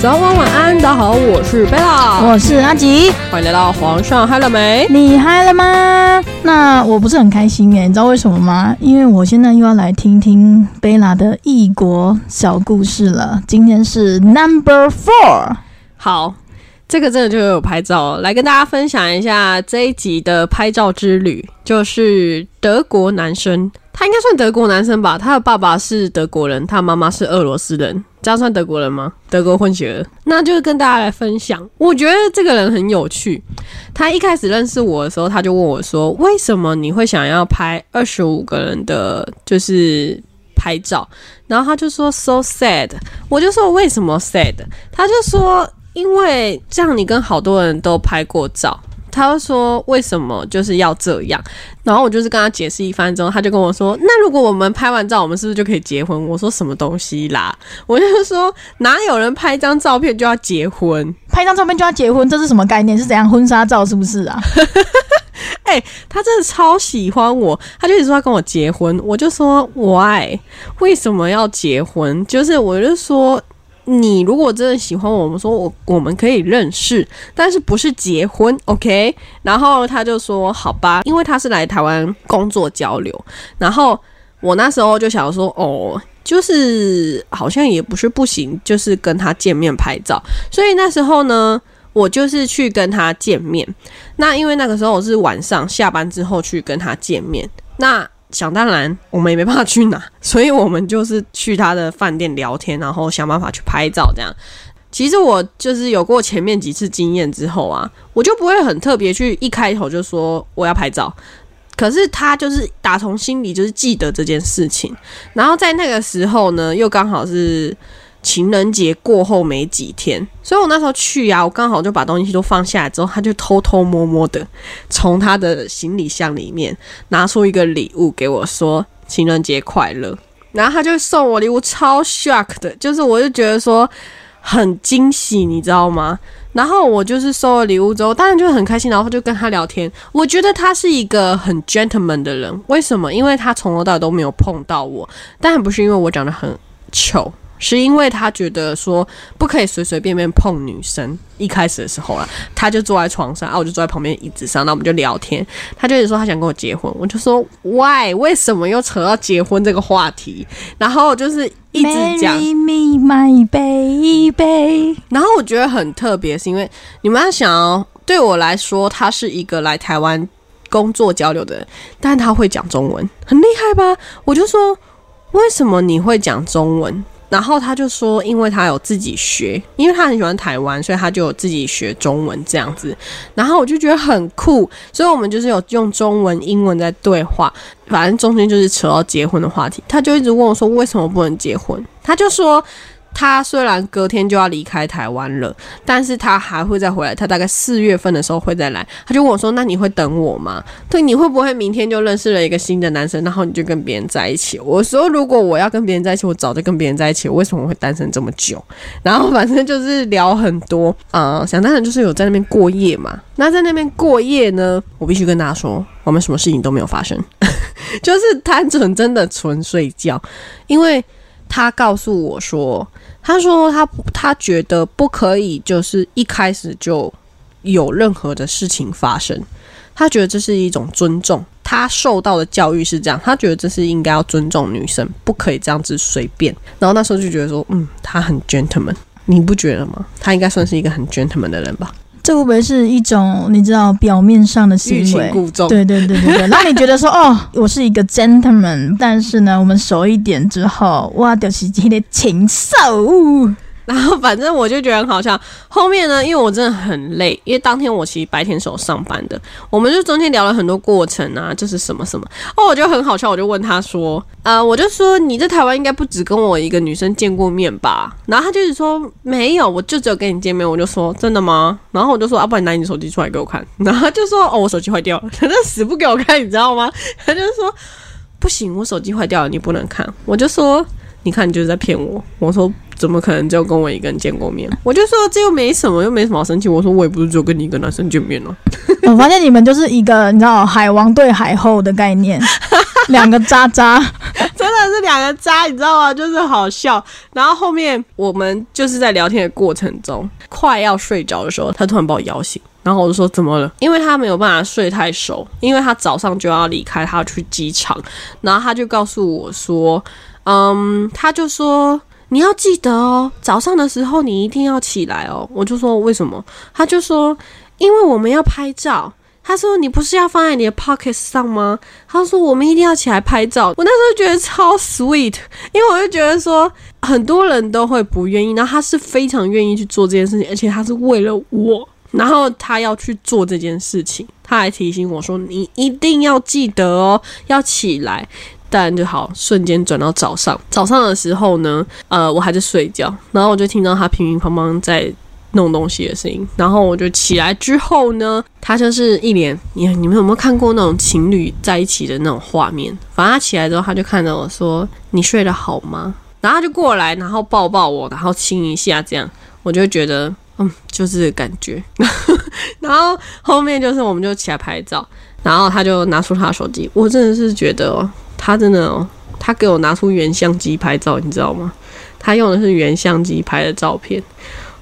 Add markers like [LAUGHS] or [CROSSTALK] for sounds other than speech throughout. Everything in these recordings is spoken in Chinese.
早安晚安，大家好，我是贝拉，我是阿吉，欢迎来到皇上嗨了没？你嗨了吗？那我不是很开心哎，你知道为什么吗？因为我现在又要来听听贝拉的异国小故事了。今天是 Number Four，好，这个真的就有拍照，来跟大家分享一下这一集的拍照之旅，就是德国男生，他应该算德国男生吧？他的爸爸是德国人，他妈妈是俄罗斯人。这样算德国人吗？德国混血儿，那就是跟大家来分享。我觉得这个人很有趣。他一开始认识我的时候，他就问我说：“为什么你会想要拍二十五个人的，就是拍照？”然后他就说：“so sad。”我就说：“为什么 sad？” 他就说：“因为这样你跟好多人都拍过照。”他就说：“为什么就是要这样？”然后我就是跟他解释一番之后，他就跟我说：“那如果我们拍完照，我们是不是就可以结婚？”我说：“什么东西啦？” [LAUGHS] 我就说：“哪有人拍张照片就要结婚？拍张照片就要结婚？这是什么概念？是怎样婚纱照？是不是啊？” [LAUGHS] 哎，他真的超喜欢我，他就一直说要跟我结婚。我就说：“Why？为什么要结婚？”就是我就说。你如果真的喜欢我们，说我我们可以认识，但是不是结婚，OK？然后他就说好吧，因为他是来台湾工作交流。然后我那时候就想说，哦，就是好像也不是不行，就是跟他见面拍照。所以那时候呢，我就是去跟他见面。那因为那个时候我是晚上下班之后去跟他见面。那想当然，我们也没办法去拿，[LAUGHS] 所以我们就是去他的饭店聊天，然后想办法去拍照。这样，其实我就是有过前面几次经验之后啊，我就不会很特别去一开头就说我要拍照。可是他就是打从心里就是记得这件事情，然后在那个时候呢，又刚好是。情人节过后没几天，所以我那时候去啊，我刚好就把东西都放下来之后，他就偷偷摸摸的从他的行李箱里面拿出一个礼物给我，说情人节快乐。然后他就送我礼物，超 shock 的，就是我就觉得说很惊喜，你知道吗？然后我就是收了礼物之后，当然就很开心，然后就跟他聊天。我觉得他是一个很 gentleman 的人，为什么？因为他从头到尾都没有碰到我，当然不是因为我长得很丑。是因为他觉得说不可以随随便便碰女生。一开始的时候啦，他就坐在床上，啊，我就坐在旁边椅子上，那我们就聊天。他就一直说他想跟我结婚，我就说 Why？为什么又扯到结婚这个话题？然后就是一直讲 Me my baby。然后我觉得很特别，是因为你们要想哦，对我来说，他是一个来台湾工作交流的人，但他会讲中文，很厉害吧？我就说为什么你会讲中文？然后他就说，因为他有自己学，因为他很喜欢台湾，所以他就有自己学中文这样子。然后我就觉得很酷，所以我们就是有用中文、英文在对话，反正中间就是扯到结婚的话题。他就一直问我说，为什么不能结婚？他就说。他虽然隔天就要离开台湾了，但是他还会再回来。他大概四月份的时候会再来。他就问我说：“那你会等我吗？对，你会不会明天就认识了一个新的男生，然后你就跟别人在一起？”我说：“如果我要跟别人在一起，我早就跟别人在一起。为什么会单身这么久？”然后反正就是聊很多啊，想当然就是有在那边过夜嘛。那在那边过夜呢，我必须跟大家说，我们什么事情都没有发生，就是单纯真的纯睡觉，因为。他告诉我说：“他说他他觉得不可以，就是一开始就有任何的事情发生。他觉得这是一种尊重。他受到的教育是这样，他觉得这是应该要尊重女生，不可以这样子随便。然后那时候就觉得说，嗯，他很 gentleman，你不觉得吗？他应该算是一个很 gentleman 的人吧。”这会不会是一种你知道表面上的行为？对对对对对。让 [LAUGHS] 你觉得说哦，我是一个 gentleman，但是呢，我们熟一点之后，哇，就是一个禽兽。然后反正我就觉得很好笑。后面呢，因为我真的很累，因为当天我其实白天是有上班的。我们就中间聊了很多过程啊，就是什么什么。哦，我觉得很好笑，我就问他说：“呃，我就说你在台湾应该不止跟我一个女生见过面吧？”然后他就是说：“没有，我就只有跟你见面。”我就说：“真的吗？”然后我就说：“啊，不然拿你手机出来给我看。”然后就说：“哦，我手机坏掉了。” [LAUGHS] 他死不给我看，你知道吗？他就说：“不行，我手机坏掉了，你不能看。”我就说：“你看，你就是在骗我。”我说。怎么可能就跟我一个人见过面？我就说这又没什么，又没什么好生气。我说我也不是只有跟你一个男生见面了。[LAUGHS] 我发现你们就是一个你知道海王对海后的概念，[LAUGHS] 两个渣渣，真的是两个渣，你知道吗？就是好笑。然后后面我们就是在聊天的过程中，快要睡着的时候，他突然把我摇醒，然后我就说怎么了？因为他没有办法睡太熟，因为他早上就要离开，他要去机场，然后他就告诉我说，嗯，他就说。你要记得哦，早上的时候你一定要起来哦。我就说为什么？他就说因为我们要拍照。他说你不是要放在你的 pocket 上吗？他说我们一定要起来拍照。我那时候觉得超 sweet，因为我就觉得说很多人都会不愿意，然后他是非常愿意去做这件事情，而且他是为了我，然后他要去做这件事情。他还提醒我说你一定要记得哦，要起来。但就好，瞬间转到早上。早上的时候呢，呃，我还在睡觉，然后我就听到他乒乒乓乓在弄东西的声音。然后我就起来之后呢，他就是一脸，你你们有没有看过那种情侣在一起的那种画面？反正他起来之后，他就看着我说：“你睡得好吗？”然后他就过来，然后抱抱我，然后亲一下，这样我就觉得，嗯，就是感觉。[LAUGHS] 然后后面就是我们就起来拍照，然后他就拿出他的手机，我真的是觉得。他真的哦，他给我拿出原相机拍照，你知道吗？他用的是原相机拍的照片。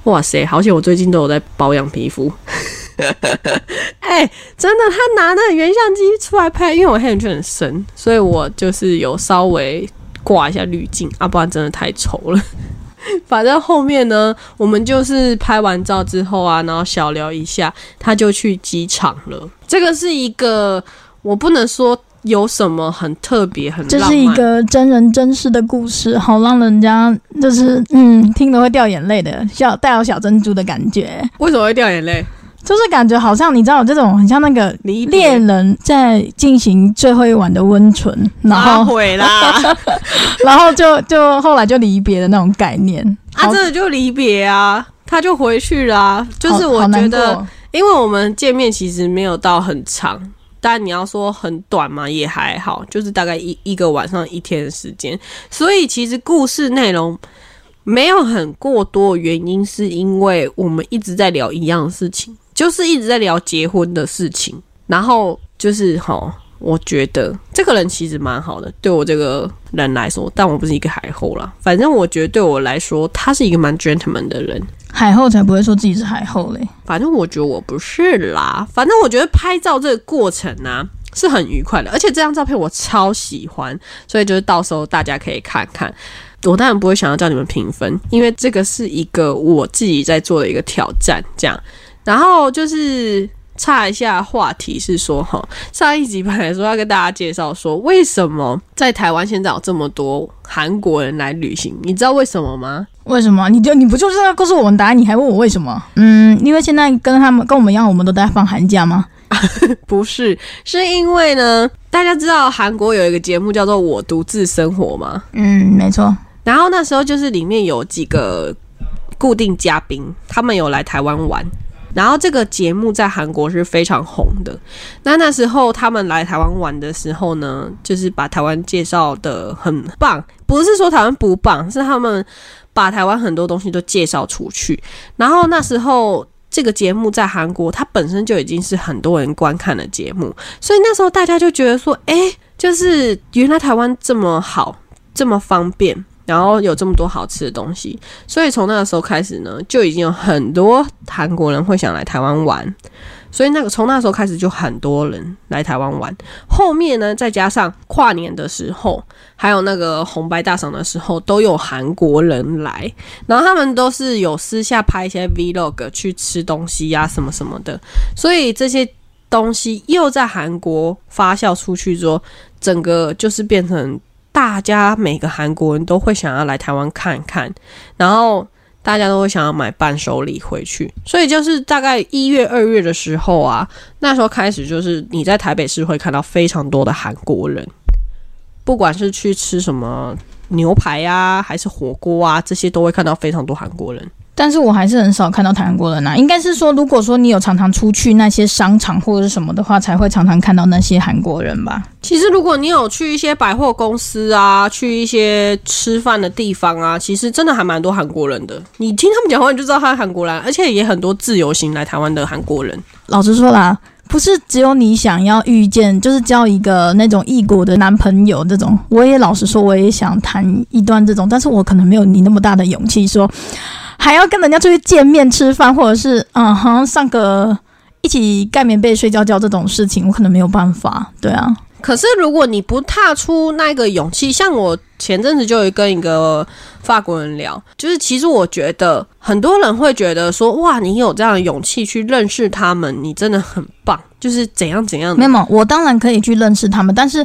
哇塞，好险！我最近都有在保养皮肤。[LAUGHS] 哎，真的，他拿那原相机出来拍，因为我黑眼圈很深，所以我就是有稍微挂一下滤镜，啊，不然真的太丑了。[LAUGHS] 反正后面呢，我们就是拍完照之后啊，然后小聊一下，他就去机场了。这个是一个，我不能说。有什么很特别、很这是一个真人真事的故事，好让人家就是嗯听了会掉眼泪的，小带有小珍珠的感觉。为什么会掉眼泪？就是感觉好像你知道，这种很像那个恋人在进行最后一晚的温存，然后毁啦，[LAUGHS] 然后就就后来就离别的那种概念。啊，真的就离别啊，他就回去了。就是我觉得，因为我们见面其实没有到很长。但你要说很短嘛，也还好，就是大概一一个晚上一天的时间。所以其实故事内容没有很过多，原因是因为我们一直在聊一样的事情，就是一直在聊结婚的事情。然后就是哈，我觉得这个人其实蛮好的，对我这个人来说，但我不是一个海后啦。反正我觉得对我来说，他是一个蛮 gentleman 的人。海后才不会说自己是海后嘞，反正我觉得我不是啦。反正我觉得拍照这个过程呢是很愉快的，而且这张照片我超喜欢，所以就是到时候大家可以看看。我当然不会想要叫你们评分，因为这个是一个我自己在做的一个挑战，这样。然后就是。插一下话题是说哈，上一集本来说要跟大家介绍说，为什么在台湾现在有这么多韩国人来旅行？你知道为什么吗？为什么？你就你不就是要告诉我们答案？你还问我为什么？嗯，因为现在跟他们跟我们一样，我们都在放寒假吗？[LAUGHS] 不是，是因为呢，大家知道韩国有一个节目叫做《我独自生活》吗？嗯，没错。然后那时候就是里面有几个固定嘉宾，他们有来台湾玩。然后这个节目在韩国是非常红的。那那时候他们来台湾玩的时候呢，就是把台湾介绍的很棒，不是说台湾不棒，是他们把台湾很多东西都介绍出去。然后那时候这个节目在韩国，它本身就已经是很多人观看的节目，所以那时候大家就觉得说，哎，就是原来台湾这么好，这么方便。然后有这么多好吃的东西，所以从那个时候开始呢，就已经有很多韩国人会想来台湾玩。所以那个从那时候开始就很多人来台湾玩。后面呢，再加上跨年的时候，还有那个红白大赏的时候，都有韩国人来。然后他们都是有私下拍一些 vlog 去吃东西呀什么什么的。所以这些东西又在韩国发酵出去之后，整个就是变成。大家每个韩国人都会想要来台湾看看，然后大家都会想要买伴手礼回去，所以就是大概一月、二月的时候啊，那时候开始就是你在台北市会看到非常多的韩国人，不管是去吃什么牛排啊，还是火锅啊，这些都会看到非常多韩国人。但是我还是很少看到韩国人呐，应该是说，如果说你有常常出去那些商场或者是什么的话，才会常常看到那些韩国人吧。其实如果你有去一些百货公司啊，去一些吃饭的地方啊，其实真的还蛮多韩国人的。你听他们讲话，你就知道他是韩国人，而且也很多自由行来台湾的韩国人。老实说啦。不是只有你想要遇见，就是交一个那种异国的男朋友这种。我也老实说，我也想谈一段这种，但是我可能没有你那么大的勇气，说还要跟人家出去见面吃饭，或者是嗯哼上个一起盖棉被睡觉觉这种事情，我可能没有办法。对啊。可是，如果你不踏出那个勇气，像我前阵子就有跟一个法国人聊，就是其实我觉得很多人会觉得说，哇，你有这样的勇气去认识他们，你真的很棒，就是怎样怎样。没有，我当然可以去认识他们，但是，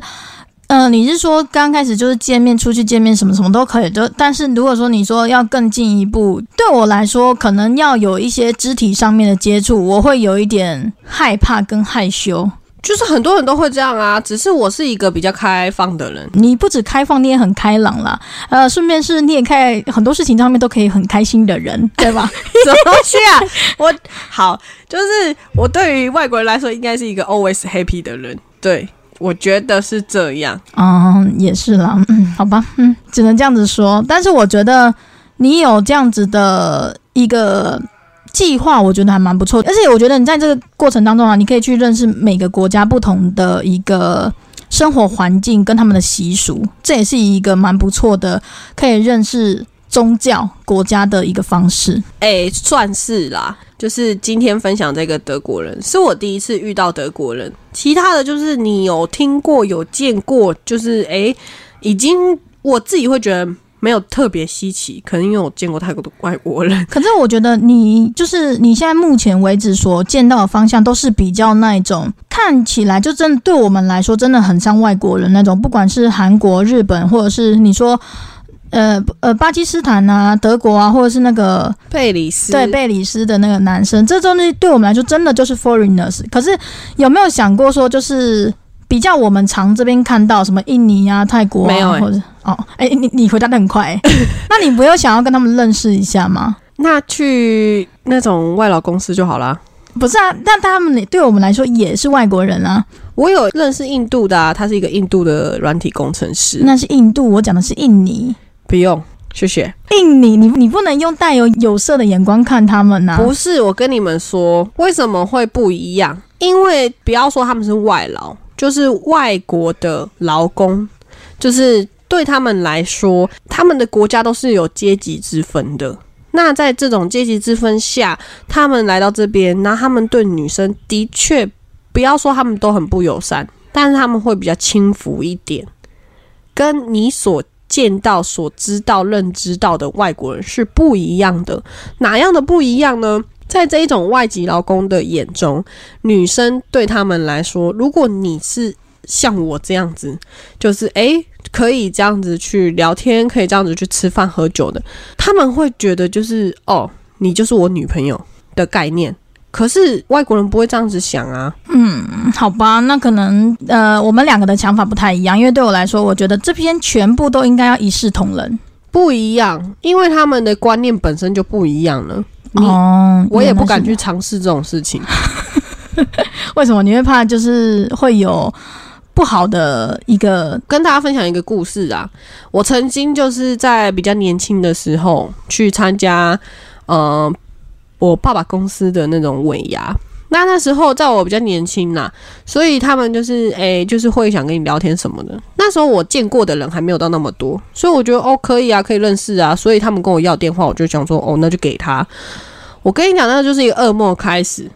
嗯，你是说刚开始就是见面、出去见面，什么什么都可以，就但是如果说你说要更进一步，对我来说，可能要有一些肢体上面的接触，我会有一点害怕跟害羞。就是很多人都会这样啊，只是我是一个比较开放的人。你不止开放，你也很开朗啦。呃，顺便是你也开很多事情上面都可以很开心的人，对吧？[LAUGHS] 怎么去啊？我好，就是我对于外国人来说，应该是一个 always happy 的人。对，我觉得是这样。嗯，也是啦。嗯，好吧，嗯，只能这样子说。但是我觉得你有这样子的一个。计划我觉得还蛮不错，而且我觉得你在这个过程当中啊，你可以去认识每个国家不同的一个生活环境跟他们的习俗，这也是一个蛮不错的，可以认识宗教国家的一个方式。哎，算是啦，就是今天分享这个德国人是我第一次遇到德国人，其他的就是你有听过有见过，就是哎，已经我自己会觉得。没有特别稀奇，可能因为我见过太多的外国人。[LAUGHS] 可是我觉得你就是你现在目前为止所见到的方向都是比较那种看起来就真的对我们来说真的很像外国人那种，不管是韩国、日本，或者是你说呃呃巴基斯坦啊、德国啊，或者是那个贝里斯，对贝里斯的那个男生，这东西对我们来说真的就是 foreigners。可是有没有想过说就是？比较我们常这边看到什么印尼啊、泰国啊，或者哦，哎，你你回答的很快，[LAUGHS] 那你不要想要跟他们认识一下吗？那去那种外劳公司就好啦。不是啊，那他们对我们来说也是外国人啊。我有认识印度的，啊，他是一个印度的软体工程师。那是印度，我讲的是印尼。不用，谢谢。印尼，你你不能用带有有色的眼光看他们呐。不是，我跟你们说，为什么会不一样？因为不要说他们是外劳。就是外国的劳工，就是对他们来说，他们的国家都是有阶级之分的。那在这种阶级之分下，他们来到这边，那他们对女生的确，不要说他们都很不友善，但是他们会比较轻浮一点，跟你所见到、所知道、认知到的外国人是不一样的。哪样的不一样呢？在这一种外籍劳工的眼中，女生对他们来说，如果你是像我这样子，就是诶可以这样子去聊天，可以这样子去吃饭喝酒的，他们会觉得就是哦，你就是我女朋友的概念。可是外国人不会这样子想啊。嗯，好吧，那可能呃，我们两个的想法不太一样，因为对我来说，我觉得这篇全部都应该要一视同仁，不一样，因为他们的观念本身就不一样了。哦，我也不敢去尝试这种事情。[LAUGHS] 为什么？你会怕就是会有不好的一个？跟大家分享一个故事啊！我曾经就是在比较年轻的时候去参加，呃，我爸爸公司的那种尾牙。那那时候在我比较年轻呐，所以他们就是诶，就是会想跟你聊天什么的。那时候我见过的人还没有到那么多，所以我觉得哦可以啊，可以认识啊。所以他们跟我要电话，我就想说哦，那就给他。我跟你讲，那就是一个噩梦开始。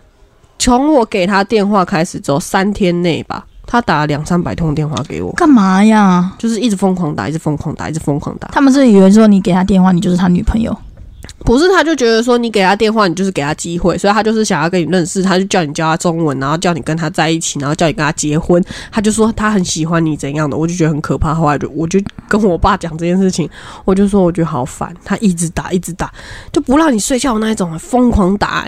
从我给他电话开始之后，三天内吧，他打了两三百通电话给我，干嘛呀？就是一直疯狂打，一直疯狂打，一直疯狂打。他们是以为说你给他电话，你就是他女朋友。不是，他就觉得说你给他电话，你就是给他机会，所以他就是想要跟你认识，他就叫你教他中文，然后叫你跟他在一起，然后叫你跟他结婚。他就说他很喜欢你怎样的，我就觉得很可怕。后来就我就跟我爸讲这件事情，我就说我觉得好烦，他一直打一直打，就不让你睡觉那一种，疯狂打，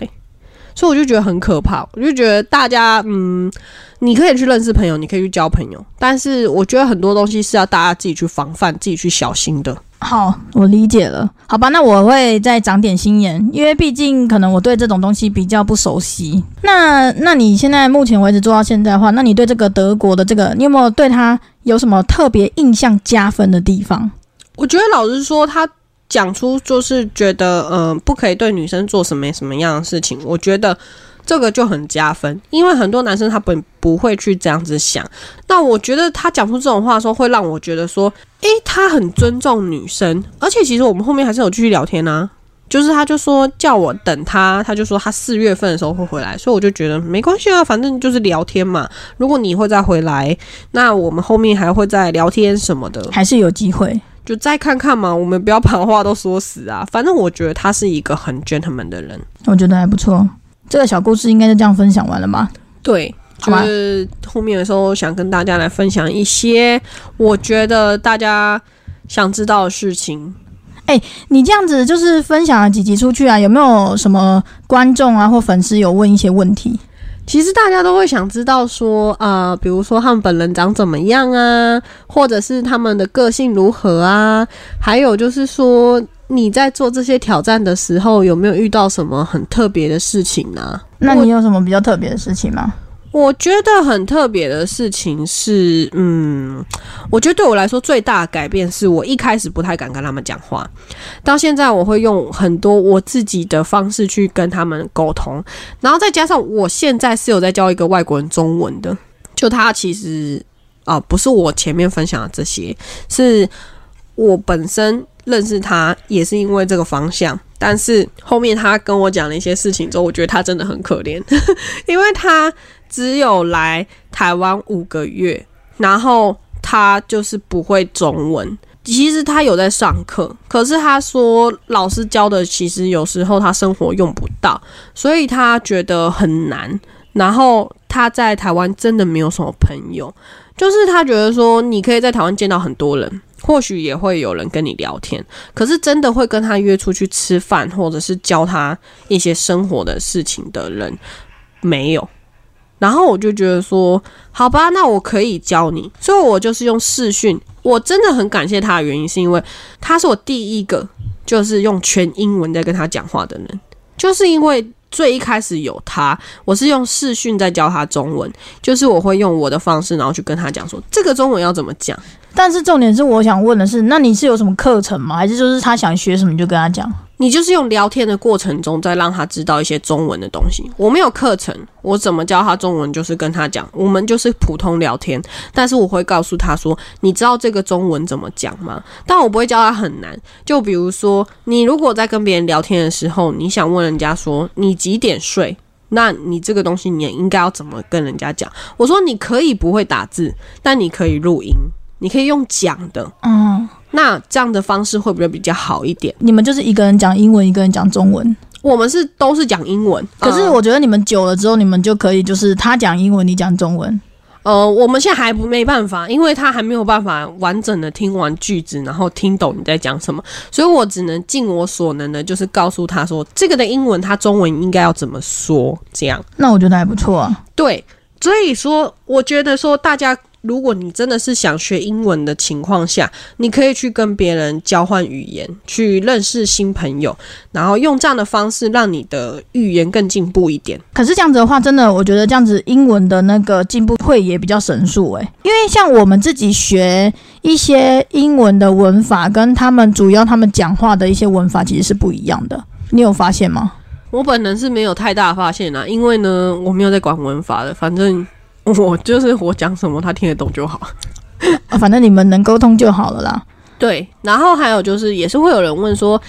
所以我就觉得很可怕。我就觉得大家嗯，你可以去认识朋友，你可以去交朋友，但是我觉得很多东西是要大家自己去防范，自己去小心的。好，我理解了。好吧，那我会再长点心眼，因为毕竟可能我对这种东西比较不熟悉。那那你现在目前为止做到现在的话，那你对这个德国的这个，你有没有对他有什么特别印象加分的地方？我觉得老实说，他讲出就是觉得，嗯，不可以对女生做什么什么样的事情。我觉得这个就很加分，因为很多男生他本不会去这样子想。那我觉得他讲出这种话的时候，会让我觉得说，诶，他很尊重女生，而且其实我们后面还是有继续聊天啊。就是他就说叫我等他，他就说他四月份的时候会回来，所以我就觉得没关系啊，反正就是聊天嘛。如果你会再回来，那我们后面还会再聊天什么的，还是有机会，就再看看嘛。我们不要把话都说死啊。反正我觉得他是一个很 gentleman 的人，我觉得还不错。这个小故事应该就这样分享完了吧？对，就是后面的时候想跟大家来分享一些我觉得大家想知道的事情。哎，你这样子就是分享了几集出去啊？有没有什么观众啊或粉丝有问一些问题？其实大家都会想知道说，呃，比如说他们本人长怎么样啊，或者是他们的个性如何啊？还有就是说，你在做这些挑战的时候，有没有遇到什么很特别的事情呢？那你有什么比较特别的事情吗？我觉得很特别的事情是，嗯，我觉得对我来说最大的改变是我一开始不太敢跟他们讲话，到现在我会用很多我自己的方式去跟他们沟通，然后再加上我现在是有在教一个外国人中文的，就他其实啊不是我前面分享的这些，是我本身认识他也是因为这个方向，但是后面他跟我讲了一些事情之后，我觉得他真的很可怜，[LAUGHS] 因为他。只有来台湾五个月，然后他就是不会中文。其实他有在上课，可是他说老师教的其实有时候他生活用不到，所以他觉得很难。然后他在台湾真的没有什么朋友，就是他觉得说你可以在台湾见到很多人，或许也会有人跟你聊天，可是真的会跟他约出去吃饭，或者是教他一些生活的事情的人没有。然后我就觉得说，好吧，那我可以教你。所以我就是用视讯。我真的很感谢他的原因，是因为他是我第一个就是用全英文在跟他讲话的人。就是因为最一开始有他，我是用视讯在教他中文，就是我会用我的方式，然后去跟他讲说这个中文要怎么讲。但是重点是，我想问的是，那你是有什么课程吗？还是就是他想学什么就跟他讲？你就是用聊天的过程中，再让他知道一些中文的东西。我没有课程，我怎么教他中文？就是跟他讲，我们就是普通聊天。但是我会告诉他说：“你知道这个中文怎么讲吗？”但我不会教他很难。就比如说，你如果在跟别人聊天的时候，你想问人家说你几点睡，那你这个东西你也应该要怎么跟人家讲？我说你可以不会打字，但你可以录音，你可以用讲的。嗯。那这样的方式会不会比较好一点？你们就是一个人讲英文，一个人讲中文。我们是都是讲英文，可是我觉得你们久了之后，你们就可以就是他讲英文，你讲中文。呃，我们现在还不没办法，因为他还没有办法完整的听完句子，然后听懂你在讲什么，所以我只能尽我所能的，就是告诉他说这个的英文，他中文应该要怎么说。这样，那我觉得还不错啊。对，所以说，我觉得说大家。如果你真的是想学英文的情况下，你可以去跟别人交换语言，去认识新朋友，然后用这样的方式让你的语言更进步一点。可是这样子的话，真的我觉得这样子英文的那个进步会也比较神速诶，因为像我们自己学一些英文的文法，跟他们主要他们讲话的一些文法其实是不一样的。你有发现吗？我本人是没有太大发现啊，因为呢，我没有在管文法的，反正。我就是我讲什么他听得懂就好，[LAUGHS] 反正你们能沟通就好了啦。对，然后还有就是，也是会有人问说。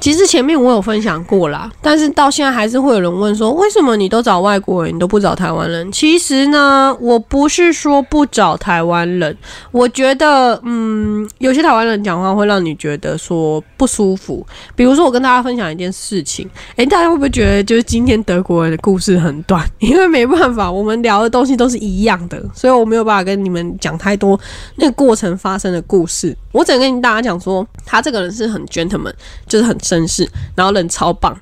其实前面我有分享过啦，但是到现在还是会有人问说，为什么你都找外国人，你都不找台湾人？其实呢，我不是说不找台湾人，我觉得，嗯，有些台湾人讲话会让你觉得说不舒服。比如说，我跟大家分享一件事情，诶，大家会不会觉得就是今天德国人的故事很短？[LAUGHS] 因为没办法，我们聊的东西都是一样的，所以我没有办法跟你们讲太多那个过程发生的故事。我只能跟大家讲说，他这个人是很 gentleman，就是很。绅士，然后人超棒，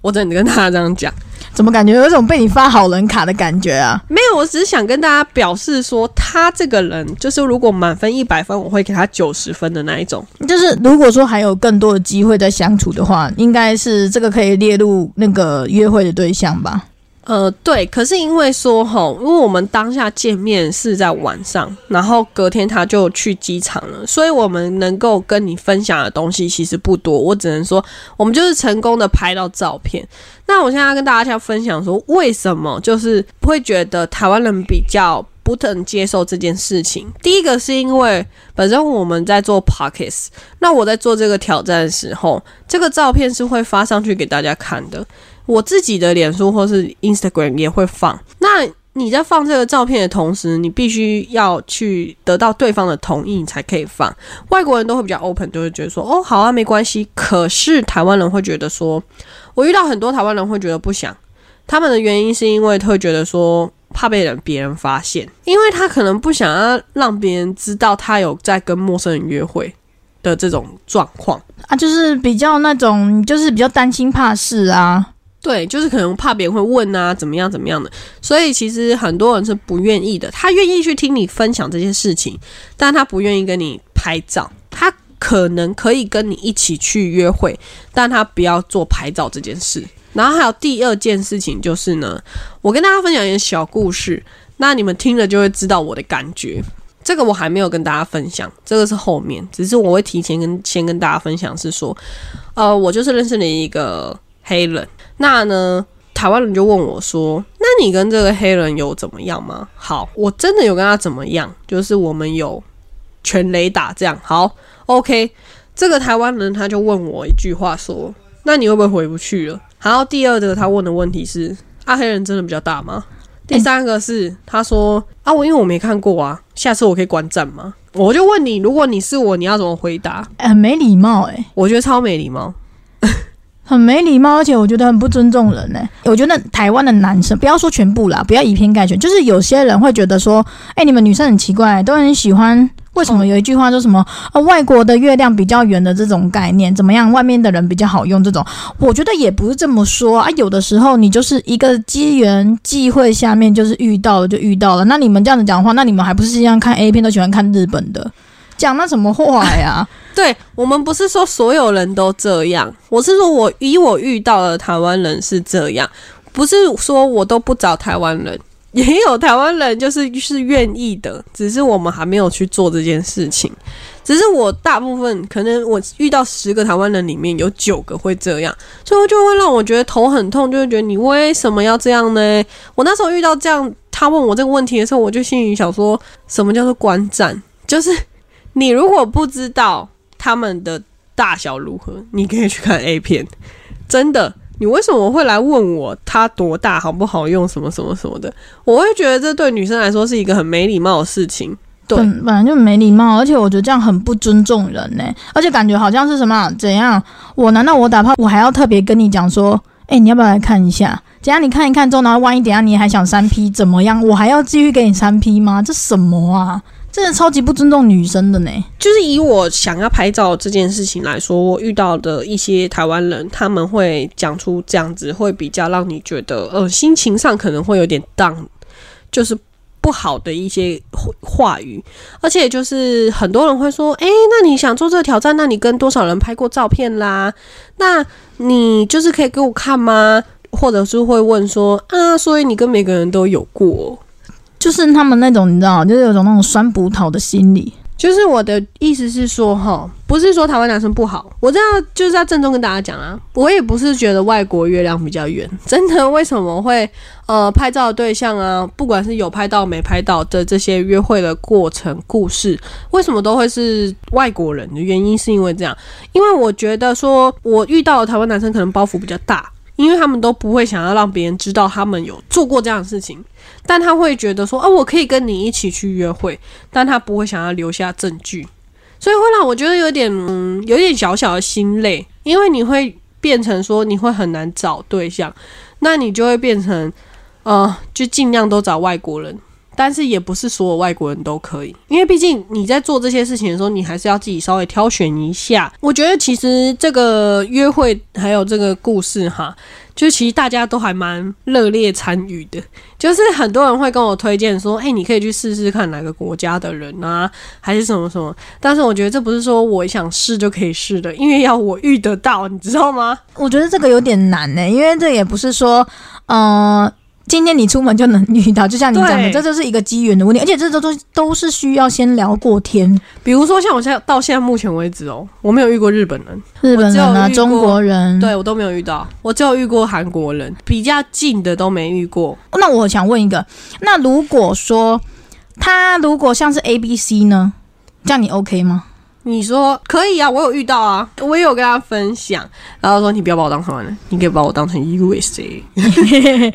我真的跟大家这样讲，怎么感觉有一种被你发好人卡的感觉啊？没有，我只是想跟大家表示说，他这个人就是如果满分一百分，我会给他九十分的那一种。就是如果说还有更多的机会在相处的话，应该是这个可以列入那个约会的对象吧？呃，对，可是因为说吼，因为我们当下见面是在晚上，然后隔天他就去机场了，所以我们能够跟你分享的东西其实不多。我只能说，我们就是成功的拍到照片。那我现在要跟大家分享说，为什么就是会觉得台湾人比较不能接受这件事情？第一个是因为本身我们在做 pockets，那我在做这个挑战的时候，这个照片是会发上去给大家看的。我自己的脸书或是 Instagram 也会放。那你在放这个照片的同时，你必须要去得到对方的同意，你才可以放。外国人都会比较 open，就会觉得说，哦，好啊，没关系。可是台湾人会觉得说，我遇到很多台湾人会觉得不想。他们的原因是因为会觉得说，怕被人别人发现，因为他可能不想要让别人知道他有在跟陌生人约会的这种状况啊，就是比较那种，就是比较担心怕事啊。对，就是可能怕别人会问啊，怎么样怎么样的，所以其实很多人是不愿意的。他愿意去听你分享这些事情，但他不愿意跟你拍照。他可能可以跟你一起去约会，但他不要做拍照这件事。然后还有第二件事情就是呢，我跟大家分享一个小故事，那你们听了就会知道我的感觉。这个我还没有跟大家分享，这个是后面，只是我会提前跟先跟大家分享，是说，呃，我就是认识了一个黑人。那呢？台湾人就问我说：“那你跟这个黑人有怎么样吗？”好，我真的有跟他怎么样，就是我们有全雷打这样。好，OK。这个台湾人他就问我一句话说：“那你会不会回不去了？”然后第二个他问的问题是：“啊，黑人真的比较大吗？”第三个是他说：“啊，我因为我没看过啊，下次我可以观战吗？”我就问你，如果你是我，你要怎么回答？很没礼貌哎，我觉得超没礼貌。很没礼貌，而且我觉得很不尊重人呢。我觉得台湾的男生，不要说全部啦，不要以偏概全，就是有些人会觉得说，哎，你们女生很奇怪，都很喜欢。为什么有一句话说什么啊？外国的月亮比较圆的这种概念怎么样？外面的人比较好用这种，我觉得也不是这么说啊。有的时候你就是一个机缘际会下面就是遇到了就遇到了。那你们这样子讲话，那你们还不是一样看 A 片都喜欢看日本的？讲那什么话呀？[LAUGHS] 对我们不是说所有人都这样，我是说我以我遇到的台湾人是这样，不是说我都不找台湾人，[LAUGHS] 也有台湾人就是是愿意的，只是我们还没有去做这件事情。只是我大部分可能我遇到十个台湾人里面有九个会这样，所以就会让我觉得头很痛，就会觉得你为什么要这样呢？我那时候遇到这样他问我这个问题的时候，我就心里想说，什么叫做观战？就是你如果不知道。他们的大小如何？你可以去看 A 片，真的。你为什么会来问我它多大好不好用什么什么什么的？我会觉得这对女生来说是一个很没礼貌的事情。对，本来就没礼貌，而且我觉得这样很不尊重人呢。而且感觉好像是什么怎样？我难道我打炮，我还要特别跟你讲说，哎，你要不要来看一下？等下你看一看之后，然后万一等下你还想三 P 怎么样？我还要继续给你三 P 吗？这什么啊？真的超级不尊重女生的呢。就是以我想要拍照这件事情来说，我遇到的一些台湾人，他们会讲出这样子，会比较让你觉得，呃，心情上可能会有点 down，就是不好的一些话语。而且就是很多人会说，诶，那你想做这个挑战？那你跟多少人拍过照片啦？那你就是可以给我看吗？或者是会问说，啊，所以你跟每个人都有过？就是他们那种，你知道，就是有种那种酸葡萄的心理。就是我的意思是说，哈，不是说台湾男生不好，我这样就是要郑重跟大家讲啊，我也不是觉得外国月亮比较圆，真的，为什么会呃拍照的对象啊，不管是有拍到没拍到的这些约会的过程故事，为什么都会是外国人的原因，是因为这样，因为我觉得说我遇到的台湾男生可能包袱比较大。因为他们都不会想要让别人知道他们有做过这样的事情，但他会觉得说，哦，我可以跟你一起去约会，但他不会想要留下证据，所以会让我觉得有点，嗯，有点小小的心累，因为你会变成说你会很难找对象，那你就会变成，呃，就尽量都找外国人。但是也不是所有外国人都可以，因为毕竟你在做这些事情的时候，你还是要自己稍微挑选一下。我觉得其实这个约会还有这个故事哈，就其实大家都还蛮热烈参与的。就是很多人会跟我推荐说：“哎，你可以去试试看哪个国家的人啊，还是什么什么。”但是我觉得这不是说我想试就可以试的，因为要我遇得到，你知道吗？我觉得这个有点难呢，因为这也不是说，呃。今天你出门就能遇到，就像你讲的，这就是一个机缘的问题，而且这都都都是需要先聊过天。比如说像我现在到现在目前为止哦，我没有遇过日本人，日本人啊，中国人，对我都没有遇到，我只有遇过韩国人，比较近的都没遇过。那我想问一个，那如果说他如果像是 A B C 呢，这样你 OK 吗？你说可以啊，我有遇到啊，我也有跟他分享，然后说你不要把我当台湾人，你可以把我当成 USA。[LAUGHS]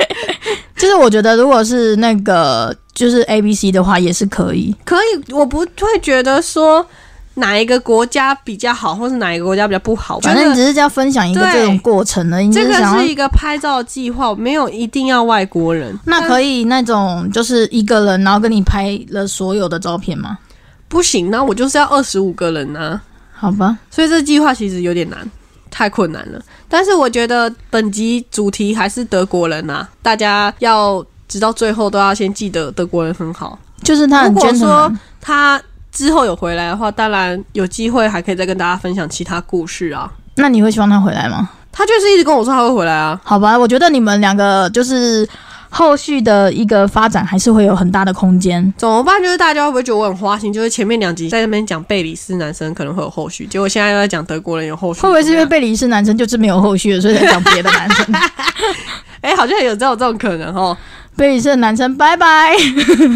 就是我觉得如果是那个就是 A B C 的话，也是可以。可以，我不会觉得说哪一个国家比较好，或是哪一个国家比较不好。反正你只是要分享一个这种过程的，这个是一个拍照计划，没有一定要外国人。那可以那种就是一个人，然后跟你拍了所有的照片吗？不行，那我就是要二十五个人啊，好吧，所以这计划其实有点难。太困难了，但是我觉得本集主题还是德国人呐、大家要直到最后都要先记得德国人很好。就是他很如果说他之后有回来的话，当然有机会还可以再跟大家分享其他故事啊。那你会希望他回来吗？他就是一直跟我说他会回来啊，好吧，我觉得你们两个就是后续的一个发展还是会有很大的空间。怎么办？就是大家会不会觉得我很花心？就是前面两集在那边讲贝里斯男生可能会有后续，结果现在又在讲德国人有后续，会不会是因为贝里斯男生就是没有后续了，所以才讲别的男生？哎、[LAUGHS] 好像有这种这种可能哦。贝里斯的男生拜拜！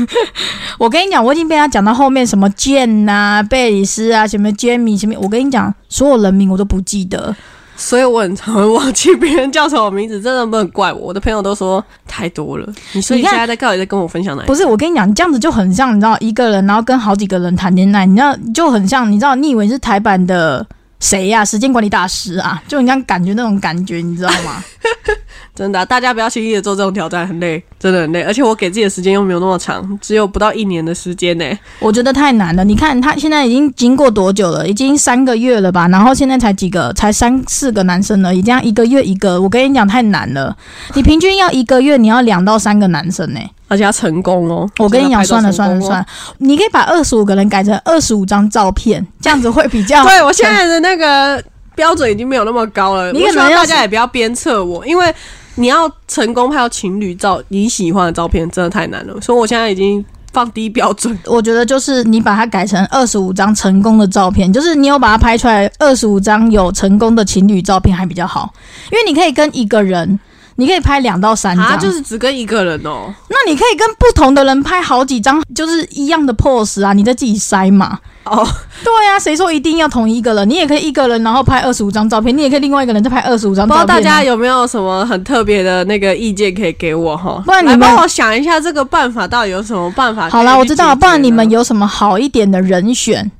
[LAUGHS] 我跟你讲，我已经被他讲到后面什么剑呐、贝里斯啊、什么 Jamie 什么，我跟你讲，所有人名我都不记得。所以我很常会忘记别人叫什么名字，真的不能怪我。我的朋友都说太多了。你说你现在在到底在跟我分享哪一个？不是，我跟你讲，这样子就很像，你知道一个人，然后跟好几个人谈恋爱，你知道就很像，你知道你以为是台版的谁呀、时间管理大师啊，就你这样感觉那种感觉，你知道吗？[LAUGHS] 真的啊、大家不要轻易的做这种挑战，很累，真的很累。而且我给自己的时间又没有那么长，只有不到一年的时间呢。我觉得太难了。你看他现在已经经过多久了？已经三个月了吧？然后现在才几个，才三四个男生而已，这样一个月一个，我跟你讲太难了。你平均要一个月，你要两到三个男生呢、而且要成功哦！我跟你讲，算了算了算了，你可以把二十五个人改成二十五张照片，这样子会比较。[LAUGHS] 对我现在的那个标准已经没有那么高了。你可能要大家也不要鞭策我，因为你要成功拍到情侣照，你喜欢的照片真的太难了。所以我现在已经放低标准。[LAUGHS] 我觉得就是你把它改成二十五张成功的照片，就是你有把它拍出来二十五张有成功的情侣照片还比较好，因为你可以跟一个人，你可以拍两到三啊，张，就是只跟一个人哦。那你可以跟不同的人拍好几张，就是一样的 pose 啊，你再自己筛嘛。哦，对啊，谁说一定要同一个人？你也可以一个人然后拍二十五张照片，你也可以另外一个人再拍二十五张不知照片、啊。道大家有没有什么很特别的那个意见可以给我哈？不然你们帮我想一下这个办法到底有什么办法？好啦，我知道了，不然你们有有什么好一点的人选，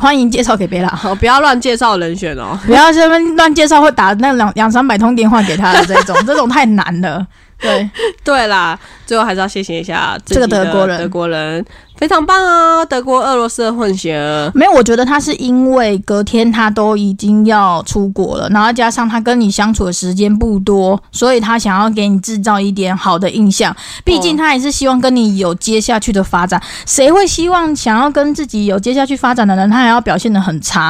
欢迎介绍给贝拉。好 [LAUGHS] 不要乱介绍人选哦。[LAUGHS] 不要这边乱介绍，会打那两两三百通电话给他的这种，[LAUGHS] 这种太难了。对，对啦，最后还是要谢谢一下这个德国人德国人非常棒哦，德国俄罗斯的混血儿。没有，我觉得他是因为隔天他都已经要出国了，然后加上他跟你相处的时间不多，所以他想要给你制造一点好的印象。毕竟他也是希望跟你有接下去的发展。谁会希望想要跟自己有接下去发展的人，他还要表现的很差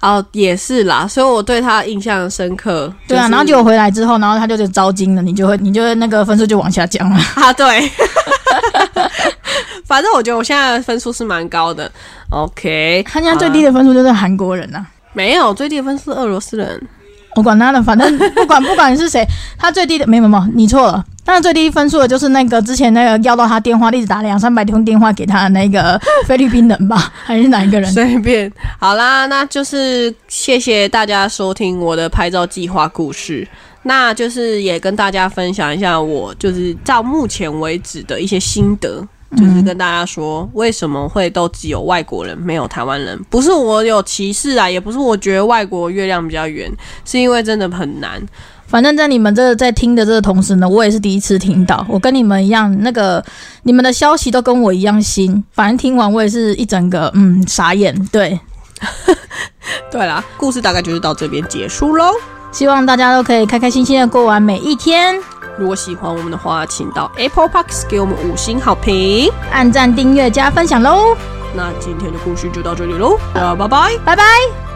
啊、哦，也是啦，所以我对他印象深刻。对啊，然后结果回来之后，然后他就就招金了，你就会你就会那个分数就往下降了。啊，对，[LAUGHS] 反正我觉得我现在的分数是蛮高的。OK，他现在最低的分数就是韩国人呐、没有最低的分数是俄罗斯人。我管他的，反正不 [LAUGHS] 管不管是谁，他最低的没有没有，你错了。他最低分数的就是那个之前那个要到他电话，一直打两三百通电话给他的那个菲律宾人吧，还是哪一个人？随便，好啦，那就是谢谢大家收听我的拍照计划故事。那就是也跟大家分享一下我就是到目前为止的一些心得，就是跟大家说为什么会都只有外国人没有台湾人，不是我有歧视啊，也不是我觉得外国月亮比较圆，是因为真的很难。反正，在你们这在听的这个同时呢，我也是第一次听到。我跟你们一样，那个你们的消息都跟我一样新。反正听完我也是一整个嗯傻眼。对，[LAUGHS] 对啦，故事大概就是到这边结束喽。希望大家都可以开开心心的过完每一天。如果喜欢我们的话，请到 Apple Parks 给我们五星好评。按赞、订阅、加分享喽！那今天的故事就到这里喽，大家拜拜。拜拜。